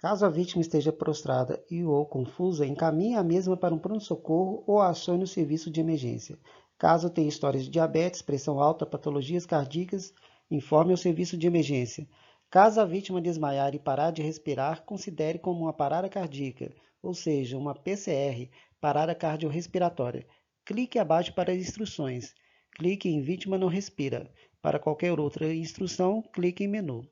Caso a vítima esteja prostrada e ou confusa, encaminhe a mesma para um pronto-socorro ou acione o serviço de emergência. Caso tenha histórias de diabetes, pressão alta, patologias cardíacas, informe o serviço de emergência. Caso a vítima desmaiar e parar de respirar, considere como uma parada cardíaca, ou seja, uma PCR, parada cardiorrespiratória. Clique abaixo para as instruções. Clique em Vítima não respira. Para qualquer outra instrução, clique em menu.